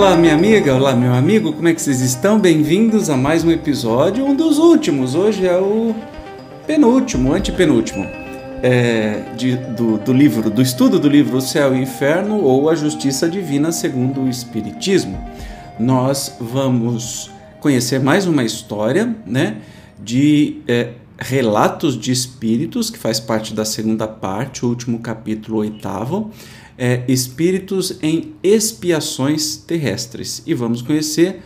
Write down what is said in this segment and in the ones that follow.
Olá, minha amiga, olá, meu amigo, como é que vocês estão? Bem-vindos a mais um episódio, um dos últimos. Hoje é o penúltimo, antepenúltimo, é, de, do, do livro, do estudo do livro O Céu e o Inferno ou A Justiça Divina segundo o Espiritismo. Nós vamos conhecer mais uma história, né, de é, relatos de espíritos, que faz parte da segunda parte, o último capítulo, oitavo é, espíritos em expiações terrestres. E vamos conhecer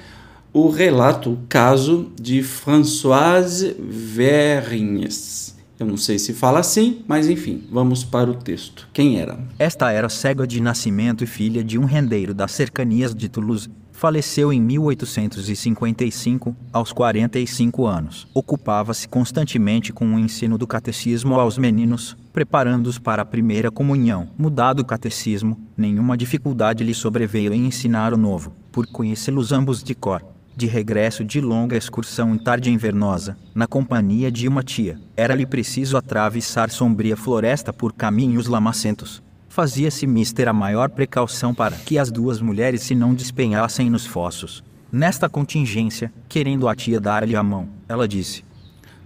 o relato, o caso de Françoise Vergnes. Eu não sei se fala assim, mas enfim, vamos para o texto. Quem era? Esta era cega de nascimento e filha de um rendeiro das cercanias de Toulouse. Faleceu em 1855, aos 45 anos. Ocupava-se constantemente com o ensino do catecismo aos meninos, preparando-os para a primeira comunhão. Mudado o catecismo, nenhuma dificuldade lhe sobreveio em ensinar o novo, por conhecê-los ambos de cor. De regresso de longa excursão em tarde invernosa, na companhia de uma tia, era-lhe preciso atravessar sombria floresta por caminhos lamacentos. Fazia-se mister a maior precaução para que as duas mulheres se não despenhassem nos fossos. Nesta contingência, querendo a tia dar-lhe a mão, ela disse: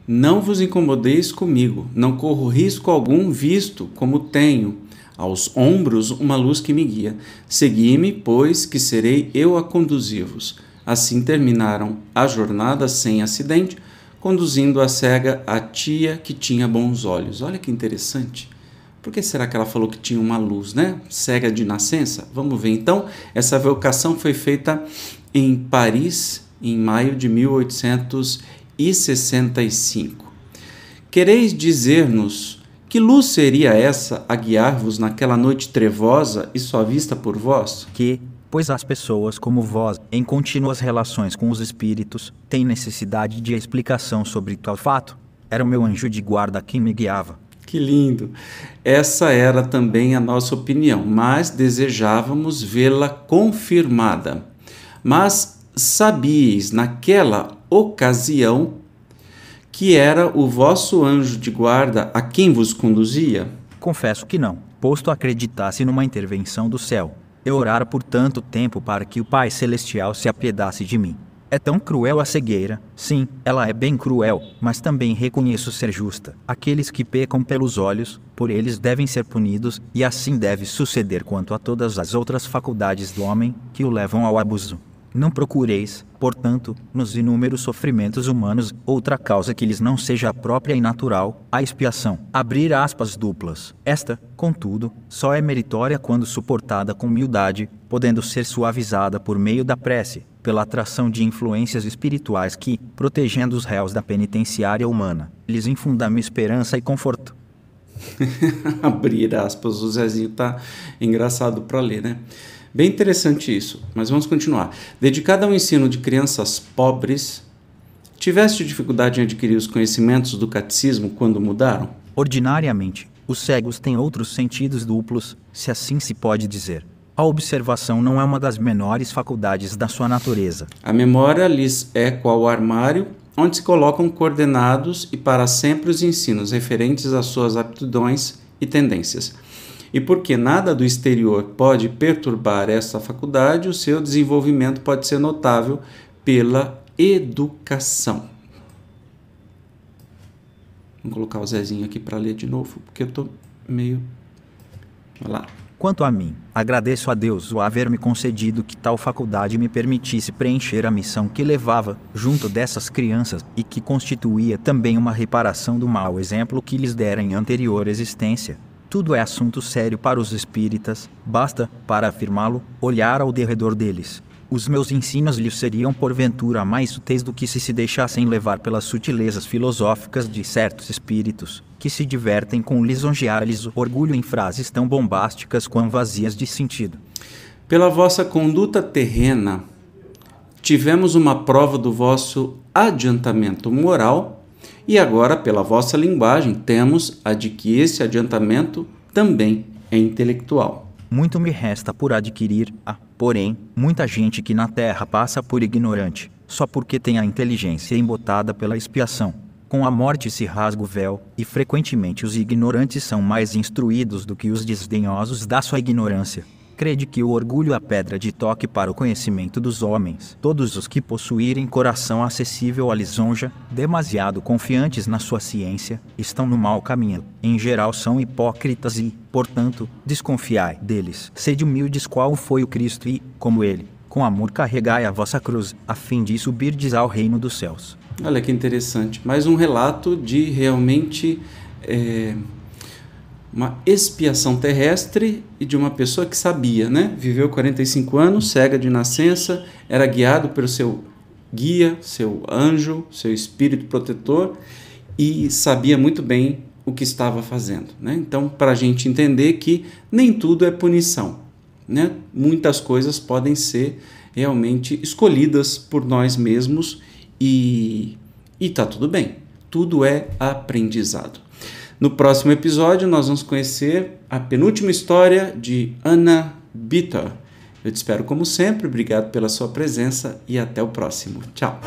não vos incomodeis comigo, não corro risco algum, visto como tenho aos ombros uma luz que me guia. Segui-me, pois, que serei eu a conduzir-vos. Assim terminaram a jornada sem acidente, conduzindo a cega a tia que tinha bons olhos. Olha que interessante. Por que será que ela falou que tinha uma luz, né? Cega de nascença? Vamos ver então. Essa vocação foi feita em Paris em maio de 1800 e 65. Quereis dizer-nos que luz seria essa a guiar-vos naquela noite trevosa e só vista por vós? Que, pois as pessoas como vós, em contínuas relações com os espíritos, têm necessidade de explicação sobre tal fato? Era o meu anjo de guarda quem me guiava. Que lindo! Essa era também a nossa opinião, mas desejávamos vê-la confirmada. Mas sabíeis naquela ocasião que era o vosso anjo de guarda a quem vos conduzia? Confesso que não, posto acreditasse numa intervenção do céu. Eu orara por tanto tempo para que o Pai Celestial se apiedasse de mim. É tão cruel a cegueira. Sim, ela é bem cruel, mas também reconheço ser justa. Aqueles que pecam pelos olhos, por eles devem ser punidos, e assim deve suceder quanto a todas as outras faculdades do homem que o levam ao abuso. Não procureis, portanto, nos inúmeros sofrimentos humanos, outra causa que lhes não seja própria e natural, a expiação. Abrir aspas duplas. Esta, contudo, só é meritória quando suportada com humildade, podendo ser suavizada por meio da prece, pela atração de influências espirituais que, protegendo os réus da penitenciária humana, lhes infundam esperança e conforto. Abrir aspas, o Zezinho tá engraçado para ler, né? Bem interessante isso, mas vamos continuar. Dedicada ao ensino de crianças pobres, tiveste dificuldade em adquirir os conhecimentos do catecismo quando mudaram? Ordinariamente, os cegos têm outros sentidos duplos, se assim se pode dizer. A observação não é uma das menores faculdades da sua natureza. A memória lhes é qual armário onde se colocam coordenados e para sempre os ensinos referentes às suas aptidões e tendências e porque nada do exterior pode perturbar essa faculdade, o seu desenvolvimento pode ser notável pela educação. Vou colocar o Zezinho aqui para ler de novo, porque eu estou meio. Vai lá. Quanto a mim, agradeço a Deus o haver me concedido que tal faculdade me permitisse preencher a missão que levava junto dessas crianças e que constituía também uma reparação do mau exemplo que lhes dera em anterior existência. Tudo é assunto sério para os espíritas, basta, para afirmá-lo, olhar ao derredor deles. Os meus ensinos lhes seriam porventura mais úteis do que se se deixassem levar pelas sutilezas filosóficas de certos espíritos, que se divertem com lisonjear-lhes o orgulho em frases tão bombásticas quão vazias de sentido. Pela vossa conduta terrena, tivemos uma prova do vosso adiantamento moral e agora, pela vossa linguagem, temos a de que esse adiantamento também é intelectual. Muito me resta por adquirir, ah, porém, muita gente que na terra passa por ignorante, só porque tem a inteligência embotada pela expiação. Com a morte se rasga o véu, e frequentemente os ignorantes são mais instruídos do que os desdenhosos da sua ignorância. Crede que o orgulho é a pedra de toque para o conhecimento dos homens. Todos os que possuírem coração acessível à lisonja, demasiado confiantes na sua ciência, estão no mau caminho. Em geral são hipócritas e, portanto, desconfiai deles. Sede humildes qual foi o Cristo e, como ele, com amor carregai a vossa cruz, a fim de subirdes ao reino dos céus. Olha que interessante. Mais um relato de realmente é, uma expiação terrestre e de uma pessoa que sabia, né? Viveu 45 anos, cega de nascença, era guiado pelo seu guia, seu anjo, seu espírito protetor e sabia muito bem o que estava fazendo. Né? Então, para a gente entender que nem tudo é punição. Né? Muitas coisas podem ser realmente escolhidas por nós mesmos e está tudo bem. Tudo é aprendizado. No próximo episódio, nós vamos conhecer a penúltima história de Anna Bitter. Eu te espero como sempre, obrigado pela sua presença e até o próximo. Tchau!